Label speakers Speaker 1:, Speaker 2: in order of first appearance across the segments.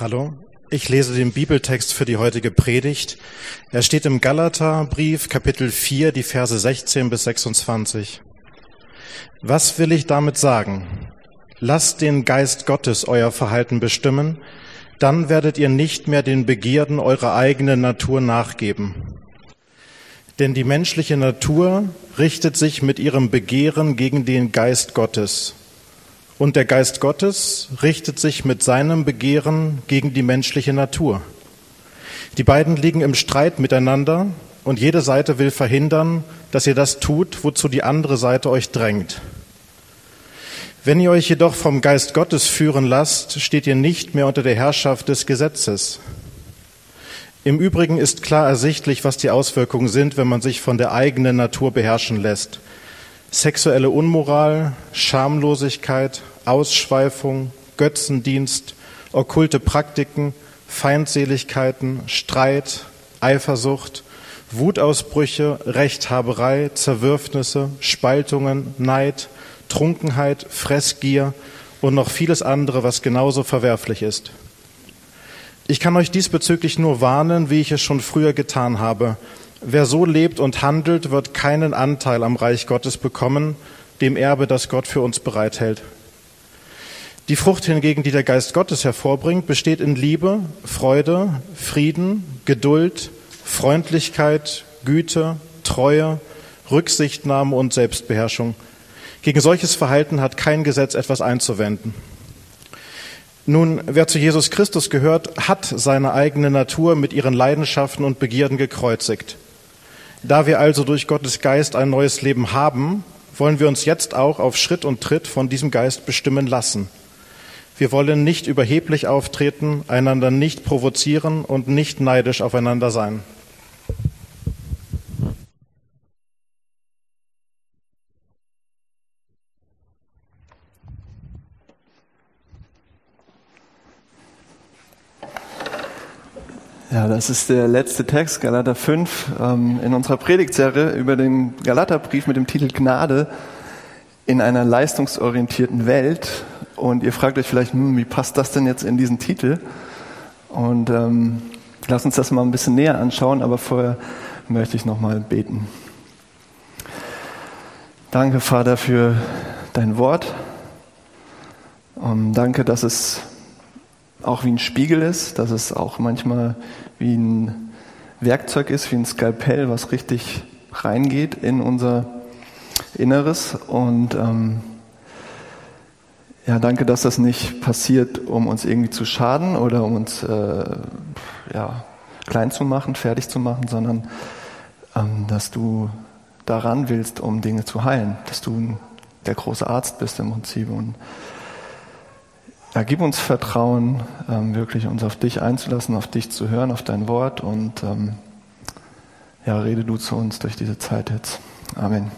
Speaker 1: Hallo, ich lese den Bibeltext für die heutige Predigt. Er steht im Galaterbrief, Kapitel 4, die Verse 16 bis 26. Was will ich damit sagen? Lasst den Geist Gottes euer Verhalten bestimmen, dann werdet ihr nicht mehr den Begierden eurer eigenen Natur nachgeben. Denn die menschliche Natur richtet sich mit ihrem Begehren gegen den Geist Gottes und der Geist Gottes richtet sich mit seinem Begehren gegen die menschliche Natur. Die beiden liegen im Streit miteinander und jede Seite will verhindern, dass ihr das tut, wozu die andere Seite euch drängt. Wenn ihr euch jedoch vom Geist Gottes führen lasst, steht ihr nicht mehr unter der Herrschaft des Gesetzes. Im Übrigen ist klar ersichtlich, was die Auswirkungen sind, wenn man sich von der eigenen Natur beherrschen lässt. Sexuelle Unmoral, Schamlosigkeit, Ausschweifung, Götzendienst, okkulte Praktiken, Feindseligkeiten, Streit, Eifersucht, Wutausbrüche, Rechthaberei, Zerwürfnisse, Spaltungen, Neid, Trunkenheit, Fressgier und noch vieles andere, was genauso verwerflich ist. Ich kann euch diesbezüglich nur warnen, wie ich es schon früher getan habe. Wer so lebt und handelt, wird keinen Anteil am Reich Gottes bekommen, dem Erbe, das Gott für uns bereithält. Die Frucht hingegen, die der Geist Gottes hervorbringt, besteht in Liebe, Freude, Frieden, Geduld, Freundlichkeit, Güte, Treue, Rücksichtnahme und Selbstbeherrschung. Gegen solches Verhalten hat kein Gesetz etwas einzuwenden. Nun, wer zu Jesus Christus gehört, hat seine eigene Natur mit ihren Leidenschaften und Begierden gekreuzigt. Da wir also durch Gottes Geist ein neues Leben haben, wollen wir uns jetzt auch auf Schritt und Tritt von diesem Geist bestimmen lassen. Wir wollen nicht überheblich auftreten, einander nicht provozieren und nicht neidisch aufeinander sein.
Speaker 2: Ja, das ist der letzte Text, Galater 5, ähm, in unserer Predigtserie über den Galaterbrief mit dem Titel Gnade in einer leistungsorientierten Welt. Und ihr fragt euch vielleicht, hm, wie passt das denn jetzt in diesen Titel? Und ähm, lasst uns das mal ein bisschen näher anschauen, aber vorher möchte ich nochmal beten. Danke, Vater, für dein Wort. Und danke, dass es auch wie ein Spiegel ist, dass es auch manchmal wie ein Werkzeug ist, wie ein Skalpell, was richtig reingeht in unser Inneres. Und ähm, ja, danke, dass das nicht passiert, um uns irgendwie zu schaden oder um uns äh, ja, klein zu machen, fertig zu machen, sondern ähm, dass du daran willst, um Dinge zu heilen, dass du der große Arzt bist im Prinzip. Und ja, gib uns Vertrauen, ähm, wirklich uns auf dich einzulassen, auf dich zu hören, auf dein Wort und ähm, ja, rede du zu uns durch diese Zeit jetzt. Amen.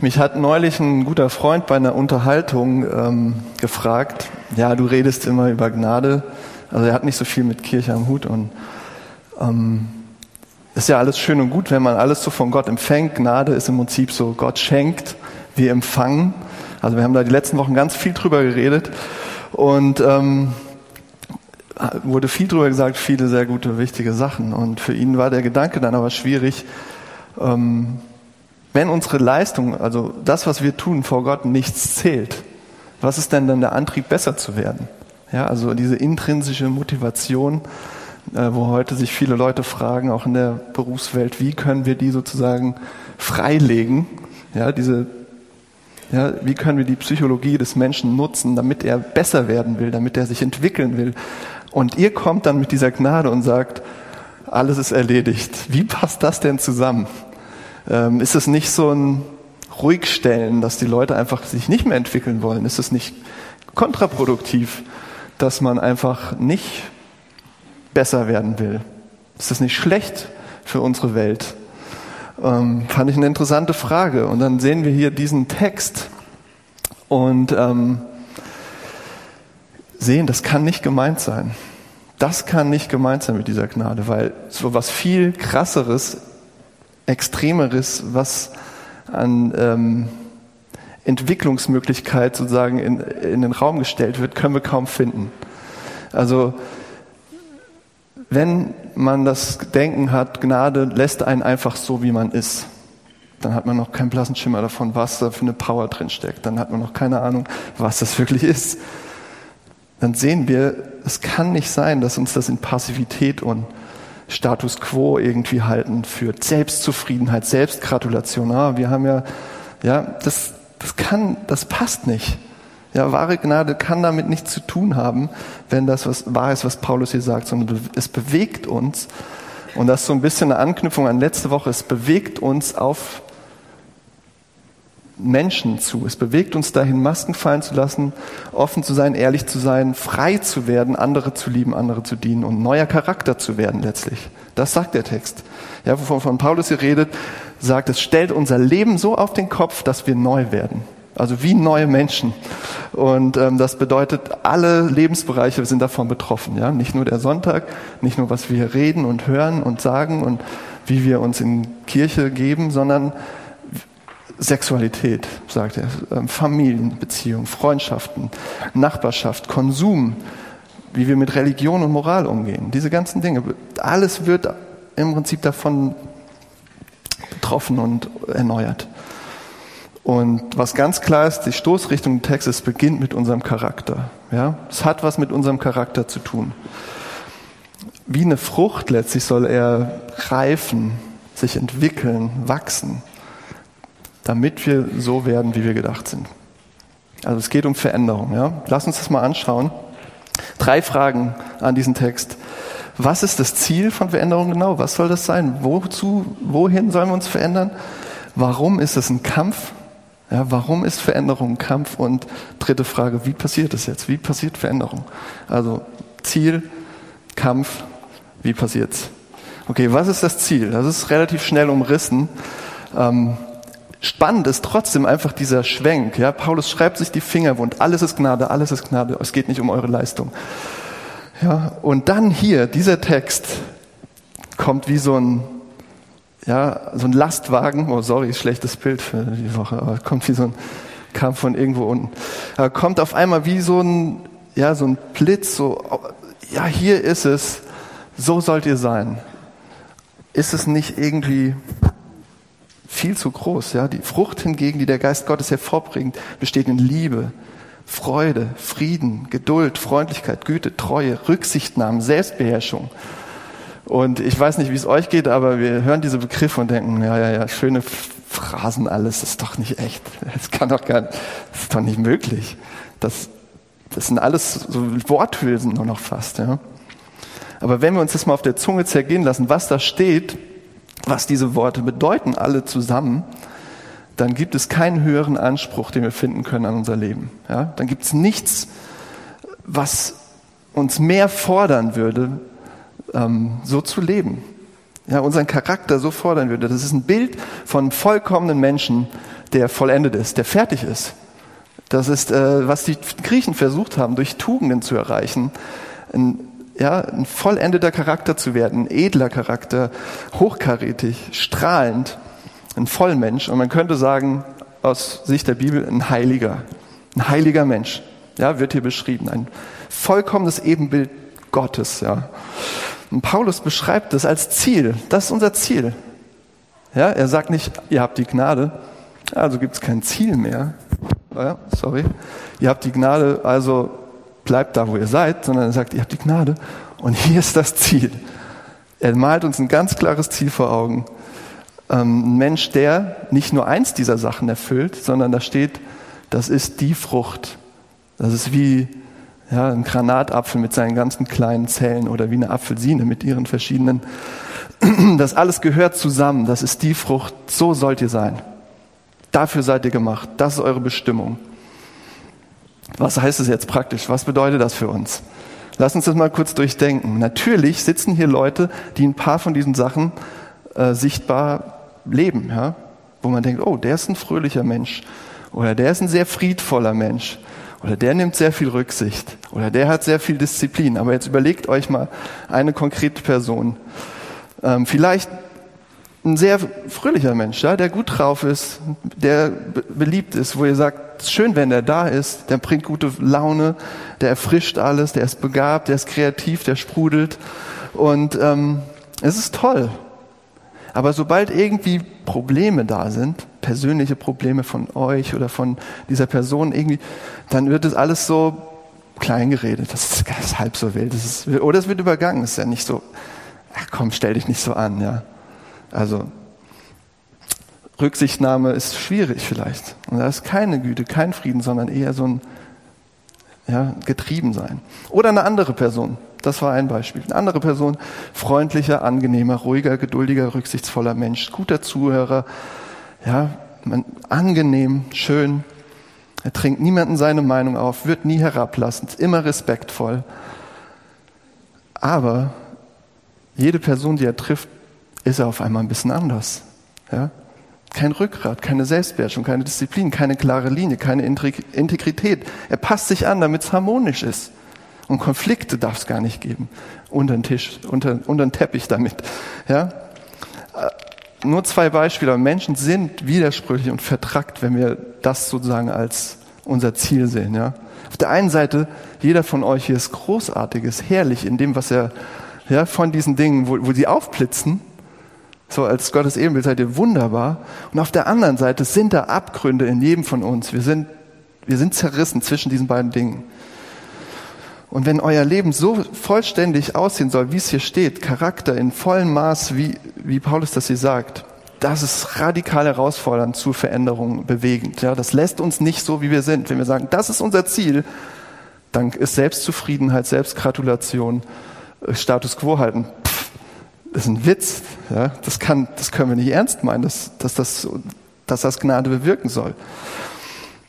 Speaker 2: Mich hat neulich ein guter Freund bei einer Unterhaltung ähm, gefragt, ja, du redest immer über Gnade, also er hat nicht so viel mit Kirche am Hut und ähm, ist ja alles schön und gut, wenn man alles so von Gott empfängt. Gnade ist im Prinzip so, Gott schenkt, wir empfangen. Also wir haben da die letzten Wochen ganz viel drüber geredet und ähm, wurde viel drüber gesagt, viele sehr gute, wichtige Sachen. Und für ihn war der Gedanke dann aber schwierig, ähm, wenn unsere Leistung, also das, was wir tun vor Gott, nichts zählt, was ist denn dann der Antrieb, besser zu werden? Ja, also diese intrinsische Motivation, äh, wo heute sich viele Leute fragen, auch in der Berufswelt, wie können wir die sozusagen freilegen? Ja, diese ja, wie können wir die Psychologie des Menschen nutzen, damit er besser werden will, damit er sich entwickeln will? Und ihr kommt dann mit dieser Gnade und sagt, alles ist erledigt. Wie passt das denn zusammen? Ähm, ist es nicht so ein Ruhigstellen, dass die Leute einfach sich nicht mehr entwickeln wollen? Ist es nicht kontraproduktiv, dass man einfach nicht besser werden will? Ist es nicht schlecht für unsere Welt? Ähm, fand ich eine interessante Frage. Und dann sehen wir hier diesen Text und ähm, sehen, das kann nicht gemeint sein. Das kann nicht gemeint sein mit dieser Gnade, weil so was viel krasseres, extremeres, was an ähm, Entwicklungsmöglichkeit sozusagen in, in den Raum gestellt wird, können wir kaum finden. Also wenn man das Denken hat, Gnade lässt einen einfach so, wie man ist, dann hat man noch keinen blassen Schimmer davon, was da für eine Power drin steckt. Dann hat man noch keine Ahnung, was das wirklich ist. Dann sehen wir, es kann nicht sein, dass uns das in Passivität und Status quo irgendwie halten führt. Selbstzufriedenheit, Selbstgratulation. Ah, wir haben ja, ja, das, das kann, das passt nicht. Ja, wahre Gnade kann damit nichts zu tun haben, wenn das was wahr ist, was Paulus hier sagt, sondern es bewegt uns. Und das ist so ein bisschen eine Anknüpfung an letzte Woche. Es bewegt uns auf Menschen zu. Es bewegt uns dahin, Masken fallen zu lassen, offen zu sein, ehrlich zu sein, frei zu werden, andere zu lieben, andere zu dienen und neuer Charakter zu werden letztlich. Das sagt der Text. Ja, wovon von Paulus hier redet, sagt, es stellt unser Leben so auf den Kopf, dass wir neu werden. Also wie neue Menschen. Und ähm, das bedeutet, alle Lebensbereiche sind davon betroffen. Ja? Nicht nur der Sonntag, nicht nur was wir reden und hören und sagen und wie wir uns in Kirche geben, sondern Sexualität, sagt er, ähm, Familienbeziehungen, Freundschaften, Nachbarschaft, Konsum, wie wir mit Religion und Moral umgehen. Diese ganzen Dinge, alles wird im Prinzip davon betroffen und erneuert. Und was ganz klar ist, die Stoßrichtung des Textes beginnt mit unserem Charakter. Ja, es hat was mit unserem Charakter zu tun. Wie eine Frucht letztlich soll er reifen, sich entwickeln, wachsen damit wir so werden, wie wir gedacht sind. Also es geht um Veränderung. Ja? Lass uns das mal anschauen. Drei Fragen an diesen Text. Was ist das Ziel von Veränderung genau? Was soll das sein? Wozu, wohin sollen wir uns verändern? Warum ist es ein Kampf? Ja, warum ist Veränderung Kampf? Und dritte Frage, wie passiert es jetzt? Wie passiert Veränderung? Also Ziel, Kampf, wie passiert's? Okay, was ist das Ziel? Das ist relativ schnell umrissen. Ähm, Spannend ist trotzdem einfach dieser Schwenk. Ja? Paulus schreibt sich die Finger wund. Alles ist Gnade, alles ist Gnade. Es geht nicht um eure Leistung. Ja? Und dann hier, dieser Text kommt wie so ein, ja, so ein Lastwagen. Oh, sorry, schlechtes Bild für die Woche, aber kommt wie so ein, kam von irgendwo unten. Er kommt auf einmal wie so ein, ja, so ein Blitz, so, ja, hier ist es. So sollt ihr sein. Ist es nicht irgendwie viel zu groß. Ja? Die Frucht hingegen, die der Geist Gottes hervorbringt, besteht in Liebe, Freude, Frieden, Geduld, Freundlichkeit, Güte, Treue, Rücksichtnahme, Selbstbeherrschung. Und ich weiß nicht, wie es euch geht, aber wir hören diese Begriffe und denken, ja, ja, ja, schöne Phrasen alles, das ist doch nicht echt. Das kann doch gar, das ist doch nicht möglich. Das, das sind alles so Worthülsen nur noch fast, ja. Aber wenn wir uns das mal auf der Zunge zergehen lassen, was da steht, was diese Worte bedeuten, alle zusammen, dann gibt es keinen höheren Anspruch, den wir finden können an unser Leben. Ja? Dann gibt es nichts, was uns mehr fordern würde, ähm, so zu leben. Ja, unseren Charakter so fordern würde. Das ist ein Bild von vollkommenen Menschen, der vollendet ist, der fertig ist. Das ist, äh, was die Griechen versucht haben, durch Tugenden zu erreichen. Ein ja, ein vollendeter Charakter zu werden, ein edler Charakter, hochkarätig, strahlend, ein Vollmensch. Und man könnte sagen, aus Sicht der Bibel, ein Heiliger. Ein heiliger Mensch. Ja, wird hier beschrieben. Ein vollkommenes Ebenbild Gottes, ja. Und Paulus beschreibt das als Ziel. Das ist unser Ziel. Ja, er sagt nicht, ihr habt die Gnade, also gibt es kein Ziel mehr. Ja, sorry. Ihr habt die Gnade, also bleibt da, wo ihr seid, sondern er sagt, ihr habt die Gnade und hier ist das Ziel. Er malt uns ein ganz klares Ziel vor Augen. Ähm, ein Mensch, der nicht nur eins dieser Sachen erfüllt, sondern da steht, das ist die Frucht. Das ist wie ja, ein Granatapfel mit seinen ganzen kleinen Zellen oder wie eine Apfelsine mit ihren verschiedenen. Das alles gehört zusammen. Das ist die Frucht. So sollt ihr sein. Dafür seid ihr gemacht. Das ist eure Bestimmung. Was heißt es jetzt praktisch? Was bedeutet das für uns? Lass uns das mal kurz durchdenken. Natürlich sitzen hier Leute, die ein paar von diesen Sachen äh, sichtbar leben, ja? wo man denkt, oh, der ist ein fröhlicher Mensch oder der ist ein sehr friedvoller Mensch oder der nimmt sehr viel Rücksicht oder der hat sehr viel Disziplin. Aber jetzt überlegt euch mal eine konkrete Person. Ähm, vielleicht ein sehr fröhlicher Mensch, ja, der gut drauf ist, der beliebt ist, wo ihr sagt, schön, wenn der da ist, der bringt gute Laune, der erfrischt alles, der ist begabt, der ist kreativ, der sprudelt und ähm, es ist toll. Aber sobald irgendwie Probleme da sind, persönliche Probleme von euch oder von dieser Person irgendwie, dann wird es alles so klein geredet. Das ist, das ist halb so wild. Das ist, oder es wird übergangen. Das ist ja nicht so, ach komm, stell dich nicht so an, ja. Also, Rücksichtnahme ist schwierig vielleicht. Und da ist keine Güte, kein Frieden, sondern eher so ein ja, Getriebensein. Oder eine andere Person. Das war ein Beispiel. Eine andere Person, freundlicher, angenehmer, ruhiger, geduldiger, rücksichtsvoller Mensch, guter Zuhörer, ja, man, angenehm, schön. Er trinkt niemanden seine Meinung auf, wird nie herablassend, immer respektvoll. Aber jede Person, die er trifft, ist er auf einmal ein bisschen anders. Ja? Kein Rückgrat, keine Selbstbeherrschung, keine Disziplin, keine klare Linie, keine Integrität. Er passt sich an, damit es harmonisch ist. Und Konflikte darf es gar nicht geben. Unter den Tisch, unter, unter den Teppich damit. Ja? Äh, nur zwei Beispiele. Menschen sind widersprüchlich und vertrackt, wenn wir das sozusagen als unser Ziel sehen. Ja? Auf der einen Seite, jeder von euch hier ist großartig, ist herrlich in dem, was er ja, von diesen Dingen, wo, wo sie aufblitzen, so als Gottes Ebenbild seid ihr wunderbar. Und auf der anderen Seite sind da Abgründe in jedem von uns. Wir sind, wir sind zerrissen zwischen diesen beiden Dingen. Und wenn euer Leben so vollständig aussehen soll, wie es hier steht, Charakter in vollem Maß, wie, wie Paulus das hier sagt, das ist radikal herausfordernd zur Veränderung bewegend. Ja, das lässt uns nicht so, wie wir sind. Wenn wir sagen, das ist unser Ziel, dann ist Selbstzufriedenheit, Selbstgratulation, äh, Status quo halten. Pff, das ist ein Witz. Ja, das, kann, das können wir nicht ernst meinen, dass, dass, das, dass das Gnade bewirken soll.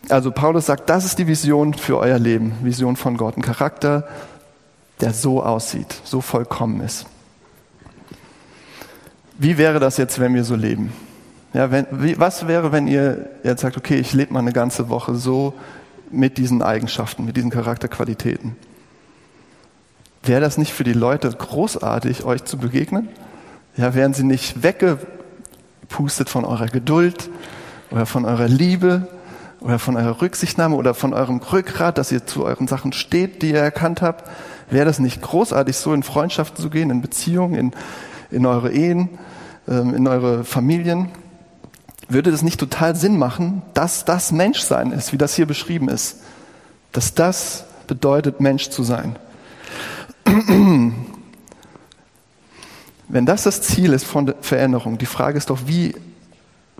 Speaker 2: Also Paulus sagt, das ist die Vision für euer Leben, Vision von Gott, ein Charakter, der so aussieht, so vollkommen ist. Wie wäre das jetzt, wenn wir so leben? Ja, wenn, wie, was wäre, wenn ihr jetzt sagt, okay, ich lebe mal eine ganze Woche so mit diesen Eigenschaften, mit diesen Charakterqualitäten? Wäre das nicht für die Leute großartig, euch zu begegnen? Ja, wären sie nicht weggepustet von eurer Geduld oder von eurer Liebe oder von eurer Rücksichtnahme oder von eurem Rückgrat, dass ihr zu euren Sachen steht, die ihr erkannt habt? Wäre das nicht großartig, so in Freundschaften zu gehen, in Beziehungen, in, in eure Ehen, ähm, in eure Familien? Würde das nicht total Sinn machen, dass das Menschsein ist, wie das hier beschrieben ist? Dass das bedeutet, Mensch zu sein. Wenn das das Ziel ist von der Veränderung, die Frage ist doch, wie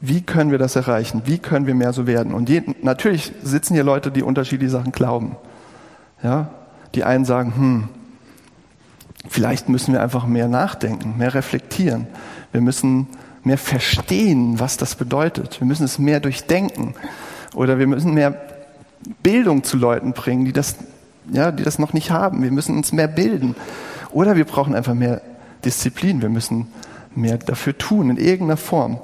Speaker 2: wie können wir das erreichen? Wie können wir mehr so werden? Und je, natürlich sitzen hier Leute, die unterschiedliche Sachen glauben. Ja? Die einen sagen, hm, vielleicht müssen wir einfach mehr nachdenken, mehr reflektieren. Wir müssen mehr verstehen, was das bedeutet. Wir müssen es mehr durchdenken. Oder wir müssen mehr Bildung zu Leuten bringen, die das, ja, die das noch nicht haben. Wir müssen uns mehr bilden. Oder wir brauchen einfach mehr Disziplin. Wir müssen mehr dafür tun, in irgendeiner Form.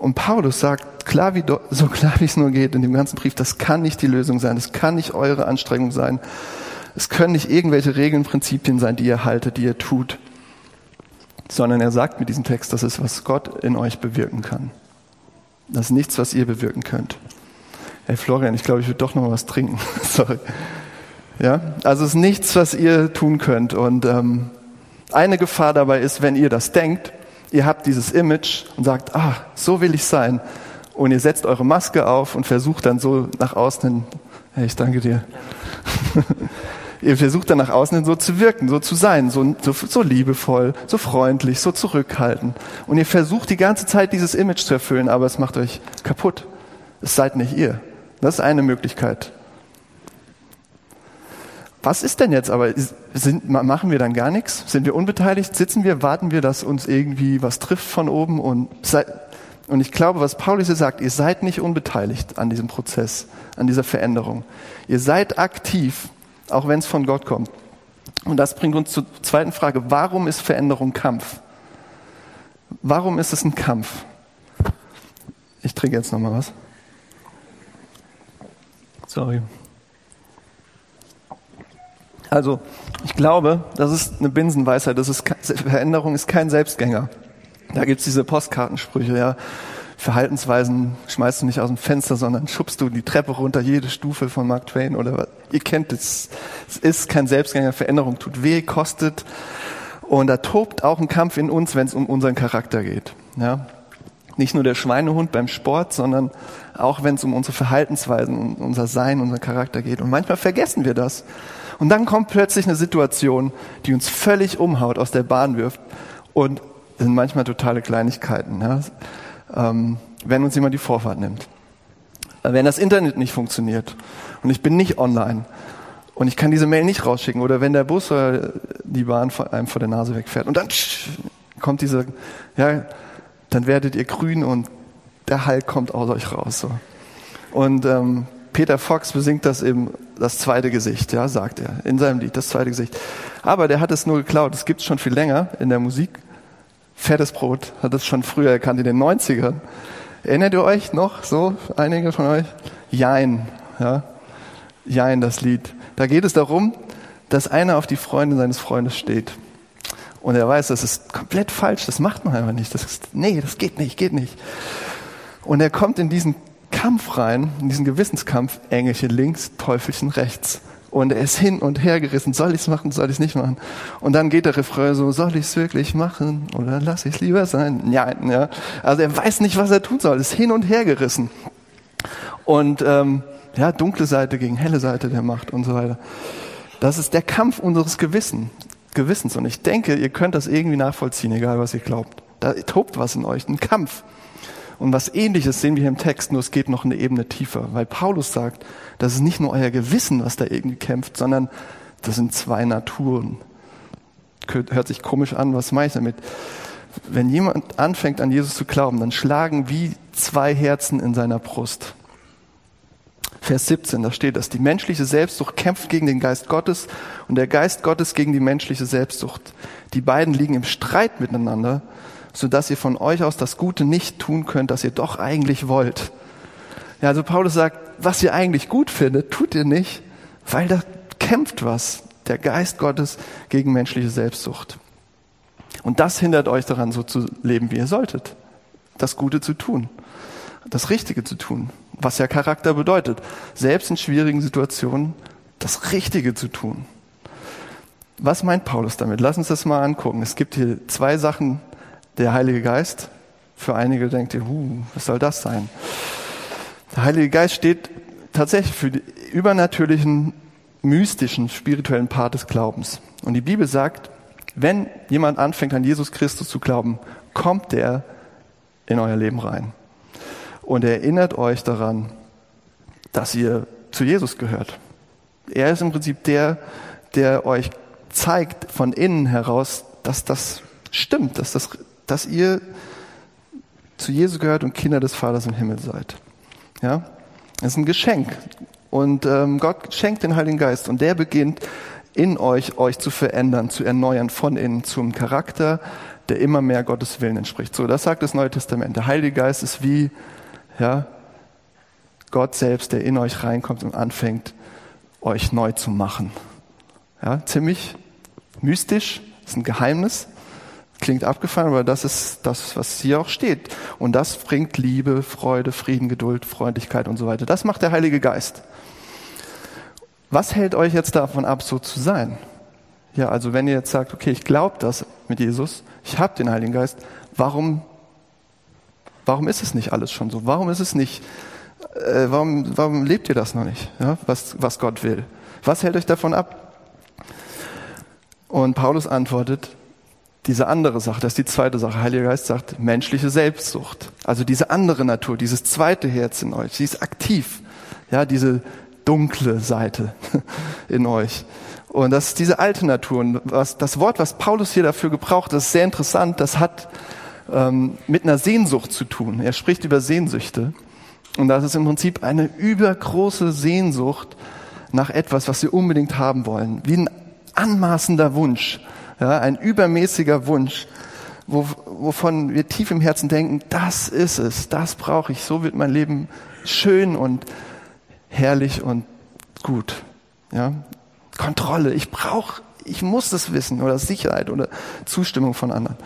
Speaker 2: Und Paulus sagt, klar wie, so klar wie es nur geht in dem ganzen Brief, das kann nicht die Lösung sein, das kann nicht eure Anstrengung sein. Es können nicht irgendwelche Regeln, Prinzipien sein, die ihr haltet, die ihr tut, sondern er sagt mit diesem Text, das ist, was Gott in euch bewirken kann. Das ist nichts, was ihr bewirken könnt. Hey Florian, ich glaube, ich würde doch noch was trinken. Sorry. Ja, also es ist nichts, was ihr tun könnt. Und ähm, eine Gefahr dabei ist, wenn ihr das denkt, ihr habt dieses Image und sagt, ah, so will ich sein. Und ihr setzt eure Maske auf und versucht dann so nach außen hin, hey, ich danke dir. ihr versucht dann nach außen hin so zu wirken, so zu sein, so, so, so liebevoll, so freundlich, so zurückhaltend. Und ihr versucht die ganze Zeit dieses Image zu erfüllen, aber es macht euch kaputt. Es seid nicht ihr. Das ist eine Möglichkeit. Was ist denn jetzt aber? Sind, machen wir dann gar nichts? Sind wir unbeteiligt? Sitzen wir? Warten wir, dass uns irgendwie was trifft von oben? Und, und ich glaube, was Paulus hier sagt, ihr seid nicht unbeteiligt an diesem Prozess, an dieser Veränderung. Ihr seid aktiv, auch wenn es von Gott kommt. Und das bringt uns zur zweiten Frage. Warum ist Veränderung Kampf? Warum ist es ein Kampf? Ich trinke jetzt nochmal was. Sorry. Also, ich glaube, das ist eine Binsenweisheit. Das ist, Veränderung ist kein Selbstgänger. Da gibt's diese Postkartensprüche, ja. Verhaltensweisen schmeißt du nicht aus dem Fenster, sondern schubst du die Treppe runter, jede Stufe von Mark Twain oder was. Ihr kennt es. Es ist kein Selbstgänger, Veränderung tut weh, kostet. Und da tobt auch ein Kampf in uns, wenn es um unseren Charakter geht. Ja. Nicht nur der Schweinehund beim Sport, sondern auch wenn es um unsere Verhaltensweisen, unser Sein, unseren Charakter geht. Und manchmal vergessen wir das. Und dann kommt plötzlich eine Situation, die uns völlig umhaut, aus der Bahn wirft. Und sind manchmal totale Kleinigkeiten. Ja ähm, wenn uns jemand die Vorfahrt nimmt. Wenn das Internet nicht funktioniert und ich bin nicht online und ich kann diese Mail nicht rausschicken oder wenn der Bus oder die Bahn einem vor der Nase wegfährt und dann kommt diese, ja, dann werdet ihr grün und der Hall kommt aus euch raus. So. Und ähm, Peter Fox besingt das eben das zweite Gesicht, ja, sagt er in seinem Lied, das zweite Gesicht. Aber der hat es nur geklaut. Es gibt es schon viel länger in der Musik fettes Brot, hat es schon früher erkannt in den 90ern. Erinnert ihr euch noch, so einige von euch? Jein, ja. Jein, das Lied. Da geht es darum, dass einer auf die Freundin seines Freundes steht. Und er weiß, das ist komplett falsch, das macht man einfach nicht. Das ist, nee, das geht nicht, geht nicht. Und er kommt in diesen Kampf rein, in diesen Gewissenskampf, Engelchen links, Teufelchen rechts. Und er ist hin und her gerissen. Soll ich es machen? Soll ich es nicht machen? Und dann geht der Refrain so, soll ich es wirklich machen? Oder lass ich es lieber sein? Ja, ja. Also er weiß nicht, was er tun soll. Ist hin und her gerissen. Und ähm, ja, dunkle Seite gegen helle Seite der Macht und so weiter. Das ist der Kampf unseres Gewissen, Gewissens. Und ich denke, ihr könnt das irgendwie nachvollziehen, egal was ihr glaubt. Da tobt was in euch, ein Kampf. Und was ähnliches sehen wir hier im Text, nur es geht noch eine Ebene tiefer, weil Paulus sagt, das ist nicht nur euer Gewissen, was da irgendwie kämpft, sondern das sind zwei Naturen. Hört sich komisch an, was meine ich damit? Wenn jemand anfängt an Jesus zu glauben, dann schlagen wie zwei Herzen in seiner Brust. Vers 17, da steht, dass die menschliche Selbstsucht kämpft gegen den Geist Gottes und der Geist Gottes gegen die menschliche Selbstsucht. Die beiden liegen im Streit miteinander so dass ihr von euch aus das Gute nicht tun könnt, das ihr doch eigentlich wollt. Ja, also Paulus sagt, was ihr eigentlich gut findet, tut ihr nicht, weil da kämpft was, der Geist Gottes gegen menschliche Selbstsucht. Und das hindert euch daran, so zu leben, wie ihr solltet. Das Gute zu tun. Das Richtige zu tun. Was ja Charakter bedeutet. Selbst in schwierigen Situationen das Richtige zu tun. Was meint Paulus damit? Lass uns das mal angucken. Es gibt hier zwei Sachen, der Heilige Geist. Für einige denkt ihr, huh, was soll das sein? Der Heilige Geist steht tatsächlich für die übernatürlichen, mystischen, spirituellen Part des Glaubens. Und die Bibel sagt, wenn jemand anfängt an Jesus Christus zu glauben, kommt der in euer Leben rein. Und er erinnert euch daran, dass ihr zu Jesus gehört. Er ist im Prinzip der, der euch zeigt von innen heraus, dass das stimmt, dass das dass ihr zu Jesus gehört und Kinder des Vaters im Himmel seid. Ja, das ist ein Geschenk. Und ähm, Gott schenkt den Heiligen Geist und der beginnt in euch, euch zu verändern, zu erneuern von innen zum Charakter, der immer mehr Gottes Willen entspricht. So, das sagt das Neue Testament. Der Heilige Geist ist wie, ja, Gott selbst, der in euch reinkommt und anfängt, euch neu zu machen. Ja, ziemlich mystisch, ist ein Geheimnis. Klingt abgefahren, aber das ist das, was hier auch steht. Und das bringt Liebe, Freude, Frieden, Geduld, Freundlichkeit und so weiter. Das macht der Heilige Geist. Was hält euch jetzt davon ab, so zu sein? Ja, also wenn ihr jetzt sagt, okay, ich glaube das mit Jesus, ich habe den Heiligen Geist, warum, warum ist es nicht alles schon so? Warum ist es nicht, äh, warum, warum lebt ihr das noch nicht, ja, was, was Gott will? Was hält euch davon ab? Und Paulus antwortet, diese andere Sache, das ist die zweite Sache. Heiliger Geist sagt menschliche Selbstsucht. Also diese andere Natur, dieses zweite Herz in euch, sie ist aktiv. Ja, diese dunkle Seite in euch. Und das ist diese alte Natur. Und was, das Wort, was Paulus hier dafür gebraucht, das ist sehr interessant. Das hat ähm, mit einer Sehnsucht zu tun. Er spricht über Sehnsüchte. Und das ist im Prinzip eine übergroße Sehnsucht nach etwas, was wir unbedingt haben wollen. Wie ein anmaßender Wunsch ja, ein übermäßiger Wunsch, wo, wovon wir tief im Herzen denken, das ist es, das brauche ich, so wird mein Leben schön und herrlich und gut. Ja? Kontrolle, ich brauche ich muss das wissen oder Sicherheit oder Zustimmung von anderen.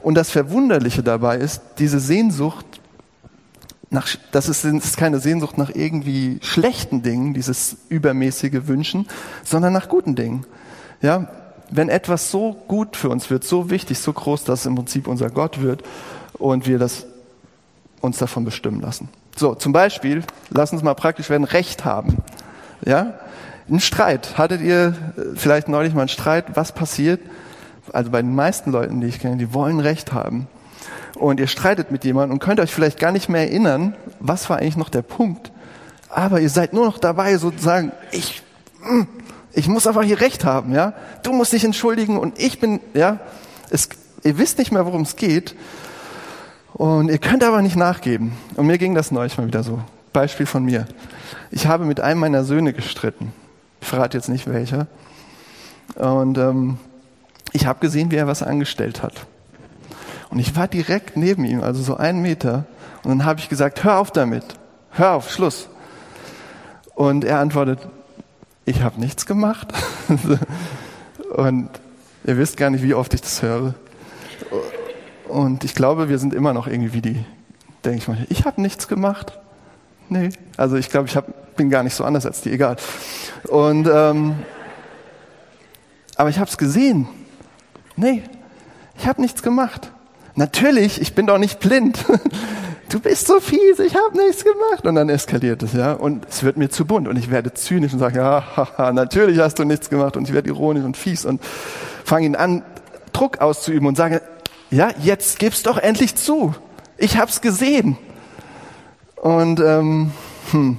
Speaker 2: Und das Verwunderliche dabei ist, diese Sehnsucht nach, das ist, das ist keine Sehnsucht nach irgendwie schlechten Dingen, dieses übermäßige Wünschen, sondern nach guten Dingen. Ja, wenn etwas so gut für uns wird, so wichtig, so groß, dass es im Prinzip unser Gott wird und wir das uns davon bestimmen lassen. So, zum Beispiel, lass uns mal praktisch werden, Recht haben. Ja, ein Streit. Hattet ihr äh, vielleicht neulich mal einen Streit? Was passiert? Also bei den meisten Leuten, die ich kenne, die wollen Recht haben. Und ihr streitet mit jemandem und könnt euch vielleicht gar nicht mehr erinnern, was war eigentlich noch der Punkt. Aber ihr seid nur noch dabei, sozusagen, ich, hm, ich muss einfach hier Recht haben, ja. Du musst dich entschuldigen und ich bin, ja. Es, ihr wisst nicht mehr, worum es geht. Und ihr könnt aber nicht nachgeben. Und mir ging das neulich mal wieder so. Beispiel von mir. Ich habe mit einem meiner Söhne gestritten. Ich verrate jetzt nicht welcher. Und ähm, ich habe gesehen, wie er was angestellt hat. Und ich war direkt neben ihm, also so einen Meter. Und dann habe ich gesagt, hör auf damit. Hör auf, Schluss. Und er antwortet, ich habe nichts gemacht. und ihr wisst gar nicht, wie oft ich das höre. Und ich glaube, wir sind immer noch irgendwie wie die, denke ich mal, ich habe nichts gemacht. Nee. Also ich glaube, ich hab, bin gar nicht so anders als die, egal. Und ähm, aber ich habe es gesehen. Nee, ich habe nichts gemacht. Natürlich, ich bin doch nicht blind. Du bist so fies, ich habe nichts gemacht. Und dann eskaliert es, ja. Und es wird mir zu bunt und ich werde zynisch und sage, ja, haha, natürlich hast du nichts gemacht. Und ich werde ironisch und fies und fange ihn an, Druck auszuüben und sage, ja, jetzt gib's doch endlich zu. Ich hab's gesehen. Und ähm, hm,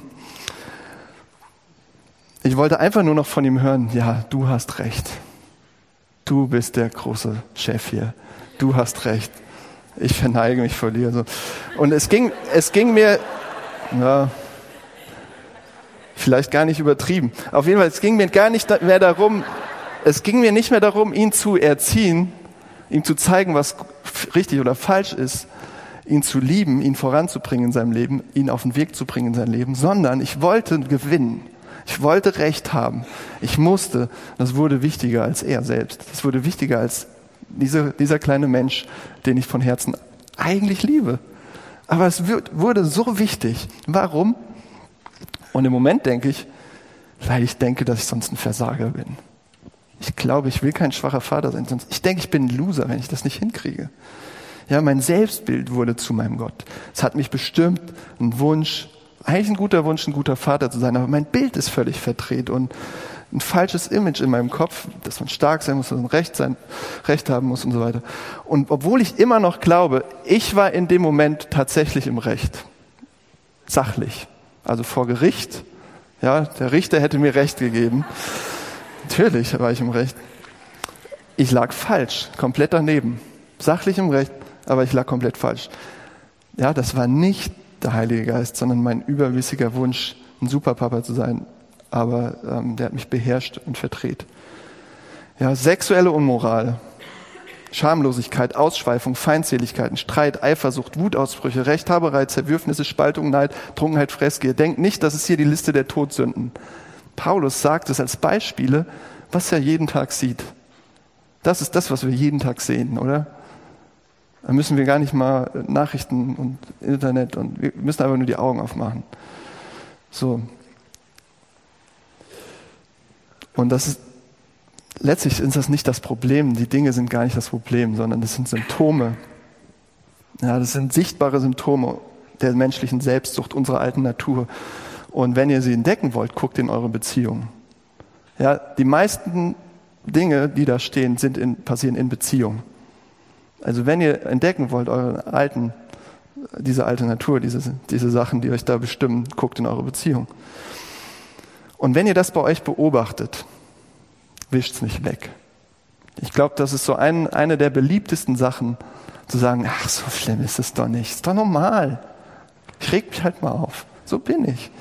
Speaker 2: ich wollte einfach nur noch von ihm hören, ja, du hast recht. Du bist der große Chef hier. Du hast recht. Ich verneige mich vor dir. So. Und es ging, es ging mir, ja, vielleicht gar nicht übertrieben. Auf jeden Fall, es ging mir gar nicht mehr darum, es ging mir nicht mehr darum, ihn zu erziehen, ihm zu zeigen, was richtig oder falsch ist, ihn zu lieben, ihn voranzubringen in seinem Leben, ihn auf den Weg zu bringen in sein Leben, sondern ich wollte gewinnen. Ich wollte Recht haben. Ich musste. Das wurde wichtiger als er selbst. Das wurde wichtiger als dieser, dieser kleine Mensch, den ich von Herzen eigentlich liebe. Aber es wird, wurde so wichtig. Warum? Und im Moment denke ich, weil ich denke, dass ich sonst ein Versager bin. Ich glaube, ich will kein schwacher Vater sein, sonst ich denke, ich bin ein Loser, wenn ich das nicht hinkriege. Ja, mein Selbstbild wurde zu meinem Gott. Es hat mich bestimmt, ein Wunsch, eigentlich ein guter Wunsch, ein guter Vater zu sein, aber mein Bild ist völlig verdreht und ein falsches Image in meinem Kopf, dass man stark sein muss, dass man Recht sein, Recht haben muss und so weiter. Und obwohl ich immer noch glaube, ich war in dem Moment tatsächlich im Recht. Sachlich. Also vor Gericht. Ja, der Richter hätte mir Recht gegeben. Natürlich war ich im Recht. Ich lag falsch, komplett daneben. Sachlich im Recht, aber ich lag komplett falsch. Ja, das war nicht der Heilige Geist, sondern mein übermäßiger Wunsch, ein Superpapa zu sein. Aber ähm, der hat mich beherrscht und verdreht. Ja, sexuelle Unmoral, Schamlosigkeit, Ausschweifung, Feindseligkeiten, Streit, Eifersucht, Wutausbrüche, Rechthaberei, Zerwürfnisse, Spaltung, Neid, Trunkenheit, Fressgier. Denkt nicht, das ist hier die Liste der Todsünden. Paulus sagt es als Beispiele, was er jeden Tag sieht. Das ist das, was wir jeden Tag sehen, oder? Da müssen wir gar nicht mal Nachrichten und Internet und wir müssen einfach nur die Augen aufmachen. So. Und das ist, letztlich ist das nicht das Problem. Die Dinge sind gar nicht das Problem, sondern das sind Symptome. Ja, das sind sichtbare Symptome der menschlichen Selbstsucht, unserer alten Natur. Und wenn ihr sie entdecken wollt, guckt in eure Beziehungen. Ja, die meisten Dinge, die da stehen, sind in, passieren in Beziehungen. Also wenn ihr entdecken wollt, eure alten, diese alte Natur, diese, diese Sachen, die euch da bestimmen, guckt in eure Beziehung. Und wenn ihr das bei euch beobachtet, wischt's nicht weg. Ich glaube, das ist so ein, eine der beliebtesten Sachen, zu sagen, ach, so schlimm ist es doch nicht, ist doch normal. Ich reg mich halt mal auf. So bin ich.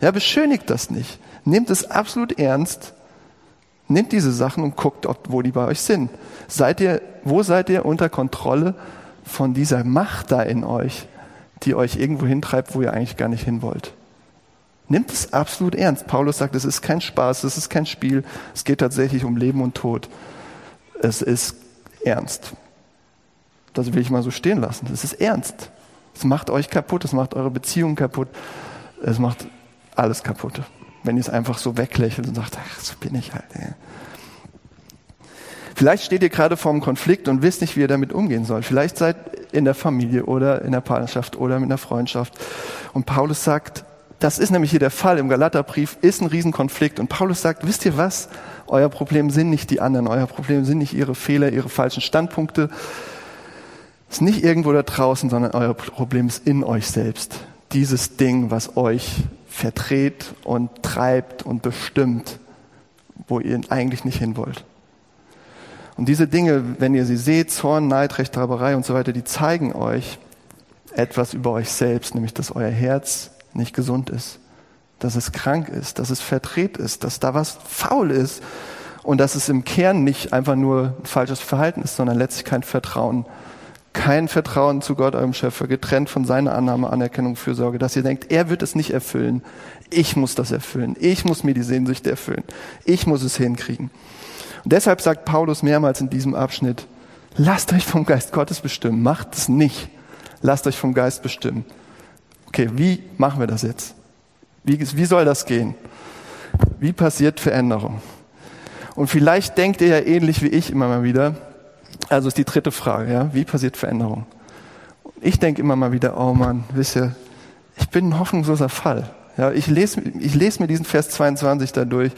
Speaker 2: Ja, beschönigt das nicht. Nehmt es absolut ernst Nehmt diese Sachen und guckt, ob, wo die bei euch sind. Seid ihr, wo seid ihr unter Kontrolle von dieser Macht da in euch, die euch irgendwo hintreibt, wo ihr eigentlich gar nicht hin wollt? Nimmt es absolut ernst. Paulus sagt, es ist kein Spaß, es ist kein Spiel, es geht tatsächlich um Leben und Tod. Es ist ernst. Das will ich mal so stehen lassen. Es ist ernst. Es macht euch kaputt, es macht eure Beziehung kaputt, es macht alles kaputt. Wenn ihr es einfach so weglächelt und sagt, ach, so bin ich halt. Ey. Vielleicht steht ihr gerade vor einem Konflikt und wisst nicht, wie ihr damit umgehen sollt. Vielleicht seid in der Familie oder in der Partnerschaft oder mit einer Freundschaft. Und Paulus sagt, das ist nämlich hier der Fall im Galaterbrief, ist ein Riesenkonflikt. Und Paulus sagt, wisst ihr was? Euer Problem sind nicht die anderen, euer Problem sind nicht ihre Fehler, ihre falschen Standpunkte. Es ist nicht irgendwo da draußen, sondern euer Problem ist in euch selbst. Dieses Ding, was euch verdreht und treibt und bestimmt, wo ihr eigentlich nicht hin wollt. Und diese Dinge, wenn ihr sie seht, Zorn, Neid, Rechthaberei und so weiter, die zeigen euch etwas über euch selbst, nämlich dass euer Herz nicht gesund ist, dass es krank ist, dass es verdreht ist, dass da was faul ist und dass es im Kern nicht einfach nur ein falsches Verhalten ist, sondern letztlich kein Vertrauen. Kein Vertrauen zu Gott, eurem Schöpfer, getrennt von seiner Annahme, Anerkennung, Fürsorge, dass ihr denkt, er wird es nicht erfüllen. Ich muss das erfüllen. Ich muss mir die Sehnsüchte erfüllen. Ich muss es hinkriegen. Und deshalb sagt Paulus mehrmals in diesem Abschnitt, lasst euch vom Geist Gottes bestimmen. Macht es nicht. Lasst euch vom Geist bestimmen. Okay, wie machen wir das jetzt? Wie, wie soll das gehen? Wie passiert Veränderung? Und vielleicht denkt ihr ja ähnlich wie ich immer mal wieder. Also ist die dritte Frage, ja. Wie passiert Veränderung? Ich denke immer mal wieder, oh Mann, wisst ihr, ich bin ein hoffnungsloser Fall. Ja, ich lese, ich lese mir diesen Vers 22 dadurch,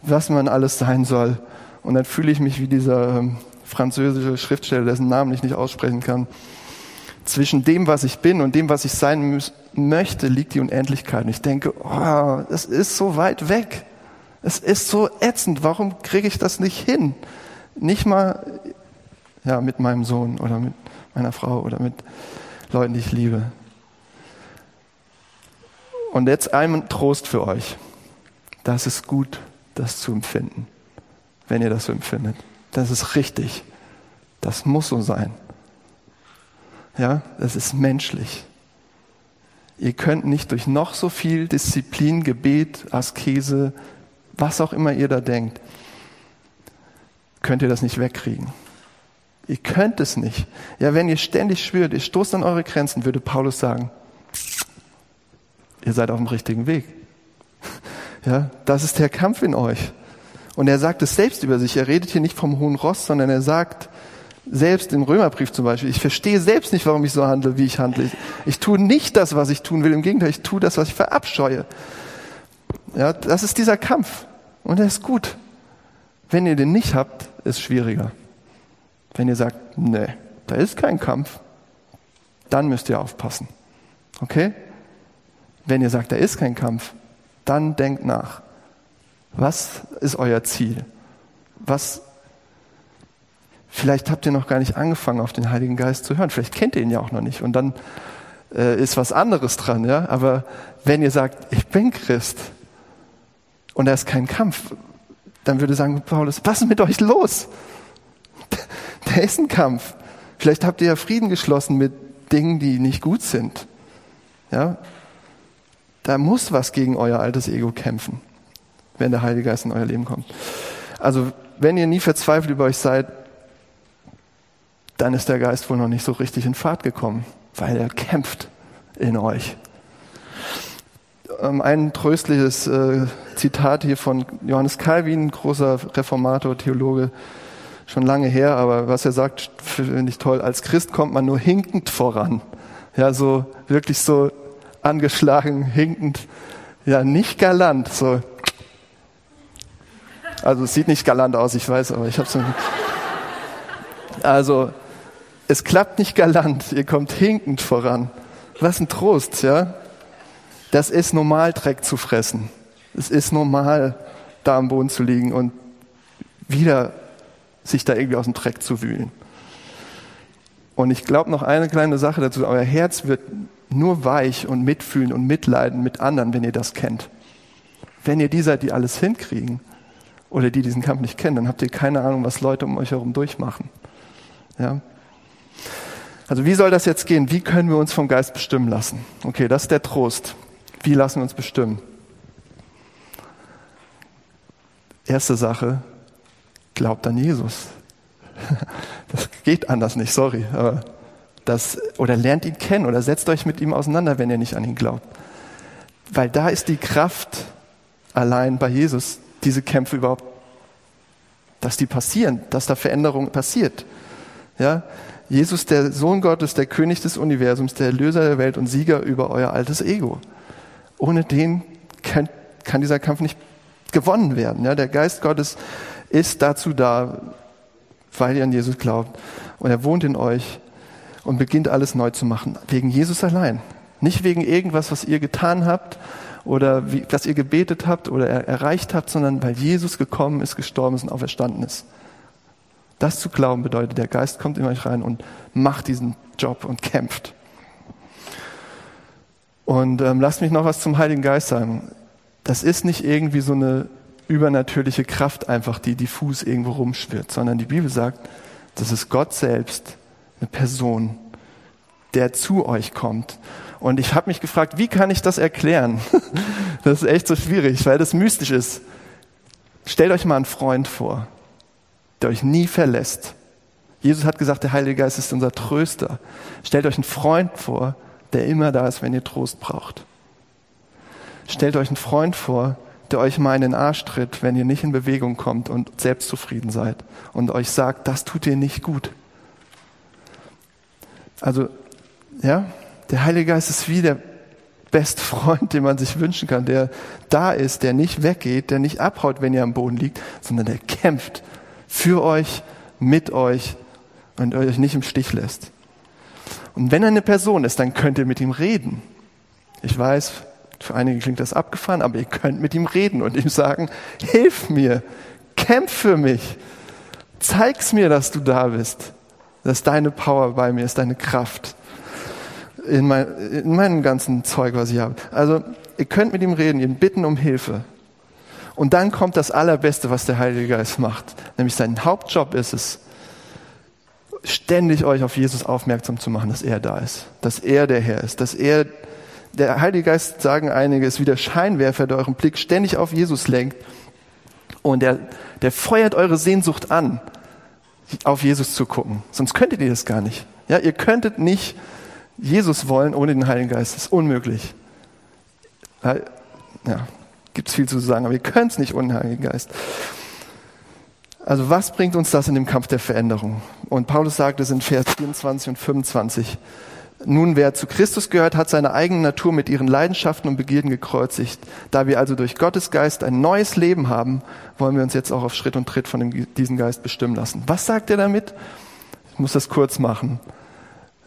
Speaker 2: was man alles sein soll. Und dann fühle ich mich wie dieser ähm, französische Schriftsteller, dessen Namen ich nicht aussprechen kann. Zwischen dem, was ich bin und dem, was ich sein möchte, liegt die Unendlichkeit. Und ich denke, oh, es ist so weit weg. Es ist so ätzend. Warum kriege ich das nicht hin? Nicht mal ja, mit meinem Sohn oder mit meiner Frau oder mit Leuten, die ich liebe. Und jetzt ein Trost für euch. Das ist gut, das zu empfinden, wenn ihr das so empfindet. Das ist richtig. Das muss so sein. Ja, das ist menschlich. Ihr könnt nicht durch noch so viel Disziplin, Gebet, Askese, was auch immer ihr da denkt, könnt ihr das nicht wegkriegen. Ihr könnt es nicht. Ja, wenn ihr ständig schwört, ihr stoßt an eure Grenzen, würde Paulus sagen, ihr seid auf dem richtigen Weg. Ja, das ist der Kampf in euch. Und er sagt es selbst über sich. Er redet hier nicht vom hohen Ross, sondern er sagt, selbst im Römerbrief zum Beispiel, ich verstehe selbst nicht, warum ich so handle, wie ich handle. Ich, tue nicht das, was ich tun will. Im Gegenteil, ich tue das, was ich verabscheue. Ja, das ist dieser Kampf. Und er ist gut. Wenn ihr den nicht habt, ist schwieriger. Wenn ihr sagt, nee, da ist kein Kampf, dann müsst ihr aufpassen. Okay? Wenn ihr sagt, da ist kein Kampf, dann denkt nach. Was ist euer Ziel? Was Vielleicht habt ihr noch gar nicht angefangen, auf den Heiligen Geist zu hören. Vielleicht kennt ihr ihn ja auch noch nicht. Und dann äh, ist was anderes dran, ja. Aber wenn ihr sagt, ich bin Christ und da ist kein Kampf, dann würde sagen Paulus, was ist mit euch los? Da ist ein Kampf. Vielleicht habt ihr ja Frieden geschlossen mit Dingen, die nicht gut sind. Ja. Da muss was gegen euer altes Ego kämpfen, wenn der Heilige Geist in euer Leben kommt. Also, wenn ihr nie verzweifelt über euch seid, dann ist der Geist wohl noch nicht so richtig in Fahrt gekommen, weil er kämpft in euch. Ähm, ein tröstliches äh, Zitat hier von Johannes Calvin, großer Reformator, Theologe, schon lange her, aber was er sagt, finde ich toll. Als Christ kommt man nur hinkend voran. Ja, so wirklich so angeschlagen, hinkend, ja, nicht galant, so. Also es sieht nicht galant aus, ich weiß, aber ich habe so. Also es klappt nicht galant, ihr kommt hinkend voran. Was ein Trost, ja? Das ist normal, Dreck zu fressen. Es ist normal, da am Boden zu liegen und wieder sich da irgendwie aus dem Dreck zu wühlen. Und ich glaube noch eine kleine Sache dazu. Euer Herz wird nur weich und mitfühlen und mitleiden mit anderen, wenn ihr das kennt. Wenn ihr die seid, die alles hinkriegen oder die diesen Kampf nicht kennen, dann habt ihr keine Ahnung, was Leute um euch herum durchmachen. Ja? Also wie soll das jetzt gehen? Wie können wir uns vom Geist bestimmen lassen? Okay, das ist der Trost. Wie lassen wir uns bestimmen? Erste Sache, glaubt an Jesus. Das geht anders nicht, sorry, aber das, oder lernt ihn kennen oder setzt euch mit ihm auseinander, wenn ihr nicht an ihn glaubt. Weil da ist die Kraft allein bei Jesus, diese Kämpfe überhaupt, dass die passieren, dass da Veränderung passiert. Ja? Jesus, der Sohn Gottes, der König des Universums, der Erlöser der Welt und Sieger über euer altes Ego. Ohne den kann, kann dieser Kampf nicht gewonnen werden. Ja? Der Geist Gottes ist dazu da, weil ihr an Jesus glaubt. Und er wohnt in euch und beginnt alles neu zu machen. Wegen Jesus allein. Nicht wegen irgendwas, was ihr getan habt oder wie, was ihr gebetet habt oder er, erreicht habt, sondern weil Jesus gekommen ist, gestorben ist und auferstanden ist. Das zu glauben bedeutet, der Geist kommt in euch rein und macht diesen Job und kämpft. Und ähm, lasst mich noch was zum Heiligen Geist sagen. Das ist nicht irgendwie so eine übernatürliche Kraft einfach, die diffus irgendwo rumschwirrt, sondern die Bibel sagt, das ist Gott selbst, eine Person, der zu euch kommt. Und ich habe mich gefragt, wie kann ich das erklären? das ist echt so schwierig, weil das mystisch ist. Stellt euch mal einen Freund vor, der euch nie verlässt. Jesus hat gesagt, der Heilige Geist ist unser Tröster. Stellt euch einen Freund vor, der immer da ist, wenn ihr Trost braucht. Stellt euch einen Freund vor, der euch mal in den Arsch tritt, wenn ihr nicht in Bewegung kommt und selbstzufrieden seid und euch sagt, das tut dir nicht gut. Also, ja, der Heilige Geist ist wie der beste Freund, den man sich wünschen kann, der da ist, der nicht weggeht, der nicht abhaut, wenn ihr am Boden liegt, sondern der kämpft für euch, mit euch und euch nicht im Stich lässt. Und wenn er eine Person ist, dann könnt ihr mit ihm reden. Ich weiß, für einige klingt das abgefahren, aber ihr könnt mit ihm reden und ihm sagen, hilf mir, kämpf für mich, zeig's mir, dass du da bist, dass deine Power bei mir ist, deine Kraft in, mein, in meinem ganzen Zeug, was ich habe. Also ihr könnt mit ihm reden, ihn bitten um Hilfe. Und dann kommt das Allerbeste, was der Heilige Geist macht. Nämlich sein Hauptjob ist es, ständig euch auf Jesus aufmerksam zu machen, dass er da ist, dass er der Herr ist, dass er, der Heilige Geist, sagen einige, ist wie der Scheinwerfer, der euren Blick ständig auf Jesus lenkt. Und der, der feuert eure Sehnsucht an, auf Jesus zu gucken. Sonst könntet ihr das gar nicht. Ja, ihr könntet nicht Jesus wollen ohne den Heiligen Geist. Das ist unmöglich. Ja, gibt viel zu sagen, aber ihr könnt es nicht ohne Heiligen Geist. Also was bringt uns das in dem Kampf der Veränderung? Und Paulus sagt es in Vers 24 und 25. Nun, wer zu Christus gehört, hat seine eigene Natur mit ihren Leidenschaften und Begierden gekreuzigt. Da wir also durch Gottes Geist ein neues Leben haben, wollen wir uns jetzt auch auf Schritt und Tritt von diesem Geist bestimmen lassen. Was sagt er damit? Ich muss das kurz machen.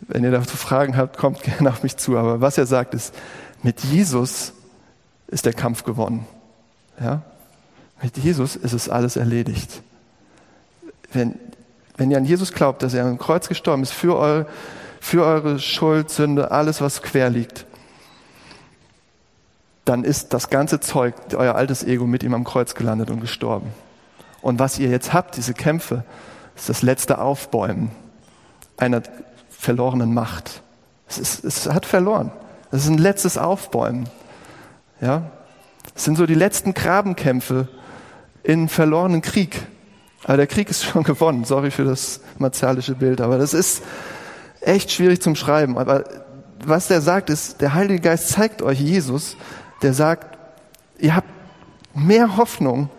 Speaker 2: Wenn ihr dazu Fragen habt, kommt gerne auf mich zu. Aber was er sagt ist, mit Jesus ist der Kampf gewonnen. Ja? Mit Jesus ist es alles erledigt. Wenn, wenn ihr an Jesus glaubt, dass er am Kreuz gestorben ist für eure, für eure Schuld, Sünde, alles, was quer liegt, dann ist das ganze Zeug, euer altes Ego mit ihm am Kreuz gelandet und gestorben. Und was ihr jetzt habt, diese Kämpfe, ist das letzte Aufbäumen einer verlorenen Macht. Es, ist, es hat verloren. Es ist ein letztes Aufbäumen. Ja? Es sind so die letzten Grabenkämpfe in verlorenen Krieg. Aber der Krieg ist schon gewonnen. Sorry für das martialische Bild, aber das ist echt schwierig zum Schreiben. Aber was der sagt, ist, der Heilige Geist zeigt euch Jesus, der sagt, ihr habt mehr Hoffnung,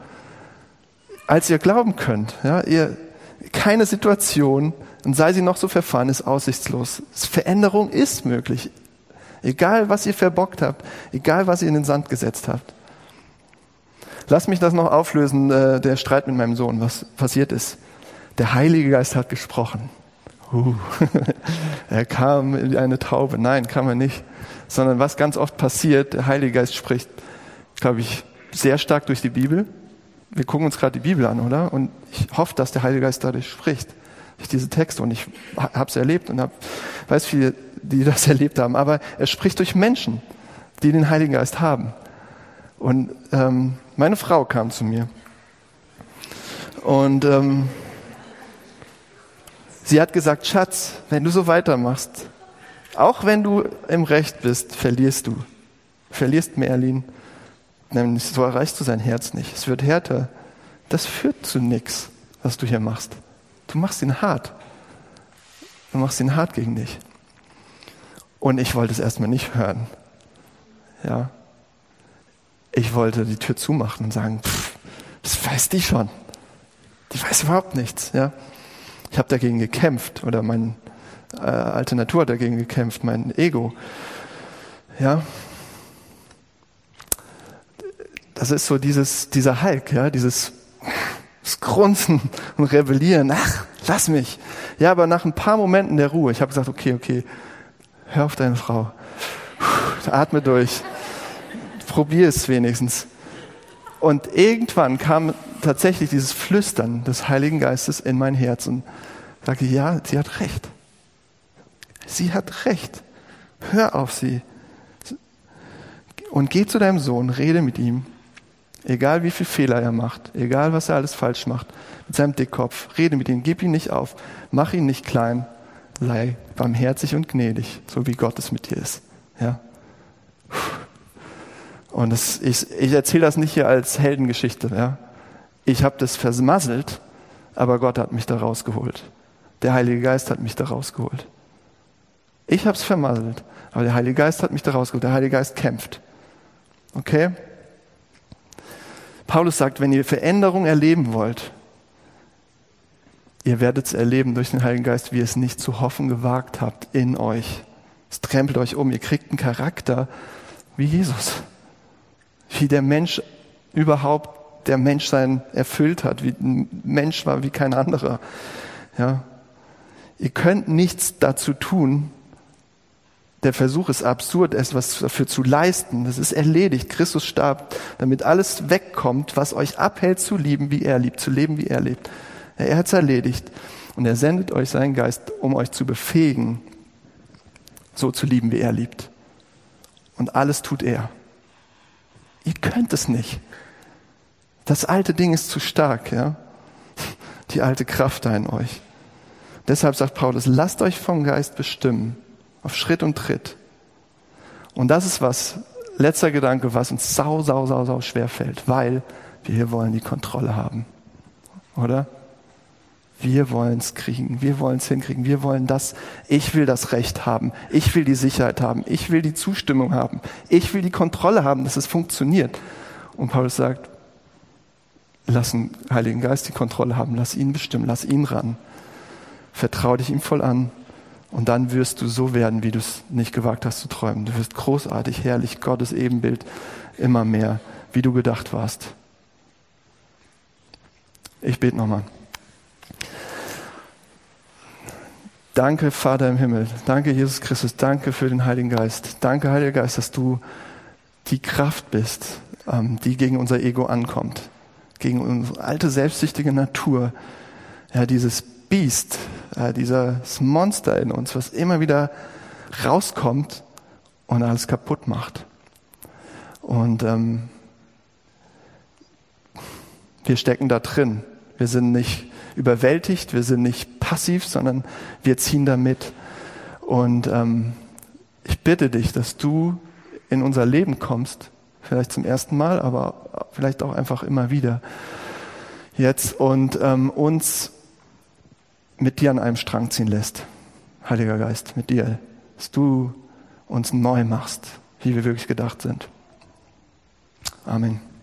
Speaker 2: als ihr glauben könnt. Ja, ihr, keine Situation, und sei sie noch so verfahren, ist aussichtslos. Veränderung ist möglich. Egal, was ihr verbockt habt, egal, was ihr in den Sand gesetzt habt. Lass mich das noch auflösen, äh, der Streit mit meinem Sohn, was passiert ist. Der Heilige Geist hat gesprochen. Uh, er kam in eine Taube. Nein, kam er nicht. Sondern was ganz oft passiert, der Heilige Geist spricht, glaube ich, sehr stark durch die Bibel. Wir gucken uns gerade die Bibel an, oder? Und ich hoffe, dass der Heilige Geist dadurch spricht durch diese Texte und ich habe es erlebt und hab, weiß viele, die das erlebt haben. Aber er spricht durch Menschen, die den Heiligen Geist haben. Und ähm, meine Frau kam zu mir und ähm, sie hat gesagt, Schatz, wenn du so weitermachst, auch wenn du im Recht bist, verlierst du. verlierst Merlin, nämlich so erreichst du sein Herz nicht. Es wird härter. Das führt zu nichts, was du hier machst. Du machst ihn hart. Du machst ihn hart gegen dich. Und ich wollte es erstmal nicht hören. Ja. Ich wollte die Tür zumachen und sagen, pff, das weiß die schon. Die weiß überhaupt nichts. Ja. Ich habe dagegen gekämpft oder meine äh, alte Natur hat dagegen gekämpft, mein Ego. Ja. Das ist so dieses, dieser Hulk, ja, dieses das Grunzen und Rebellieren. Ach, lass mich. Ja, aber nach ein paar Momenten der Ruhe, ich habe gesagt, okay, okay, hör auf deine Frau. Atme durch. Probier es wenigstens. Und irgendwann kam tatsächlich dieses Flüstern des Heiligen Geistes in mein Herz und sagte, ja, sie hat recht. Sie hat recht. Hör auf sie. Und geh zu deinem Sohn, rede mit ihm. Egal wie viel Fehler er macht, egal was er alles falsch macht, mit seinem Dickkopf, rede mit ihm, gib ihn nicht auf, mach ihn nicht klein, sei barmherzig und gnädig, so wie Gott es mit dir ist. Ja. Und das, ich, ich erzähle das nicht hier als Heldengeschichte. Ja. Ich habe das vermasselt, aber Gott hat mich da rausgeholt. Der Heilige Geist hat mich da rausgeholt. Ich habe es vermasselt, aber der Heilige Geist hat mich da rausgeholt. Der Heilige Geist kämpft. Okay? Paulus sagt, wenn ihr Veränderung erleben wollt, ihr werdet es erleben durch den Heiligen Geist, wie ihr es nicht zu hoffen gewagt habt in euch. Es trempelt euch um. Ihr kriegt einen Charakter wie Jesus wie der Mensch überhaupt der Menschsein erfüllt hat, wie ein Mensch war wie kein anderer. Ja. Ihr könnt nichts dazu tun. Der Versuch ist absurd, etwas dafür zu leisten. Das ist erledigt. Christus starb, damit alles wegkommt, was euch abhält zu lieben, wie er liebt, zu leben, wie er lebt. Er hat es erledigt. Und er sendet euch seinen Geist, um euch zu befähigen, so zu lieben, wie er liebt. Und alles tut er. Ihr könnt es nicht. Das alte Ding ist zu stark, ja. Die alte Kraft da in euch. Deshalb sagt Paulus, lasst euch vom Geist bestimmen, auf Schritt und Tritt. Und das ist was, letzter Gedanke, was uns sau, sau, sau, sau schwer fällt, weil wir hier wollen die Kontrolle haben. Oder? Wir wollen es kriegen, wir wollen es hinkriegen, wir wollen das, ich will das Recht haben, ich will die Sicherheit haben, ich will die Zustimmung haben, ich will die Kontrolle haben, dass es funktioniert. Und Paulus sagt, lass den Heiligen Geist die Kontrolle haben, lass ihn bestimmen, lass ihn ran. Vertrau dich ihm voll an und dann wirst du so werden, wie du es nicht gewagt hast zu träumen. Du wirst großartig, herrlich, Gottes Ebenbild immer mehr, wie du gedacht warst. Ich bete nochmal. Danke, Vater im Himmel. Danke, Jesus Christus. Danke für den Heiligen Geist. Danke, Heiliger Geist, dass du die Kraft bist, ähm, die gegen unser Ego ankommt. Gegen unsere alte, selbstsüchtige Natur. Ja, dieses Biest, dieses Monster in uns, was immer wieder rauskommt und alles kaputt macht. Und ähm, wir stecken da drin. Wir sind nicht überwältigt, wir sind nicht passiv, sondern wir ziehen da mit. Und ähm, ich bitte dich, dass du in unser Leben kommst, vielleicht zum ersten Mal, aber vielleicht auch einfach immer wieder jetzt und ähm, uns mit dir an einem Strang ziehen lässt, Heiliger Geist, mit dir, dass du uns neu machst, wie wir wirklich gedacht sind. Amen.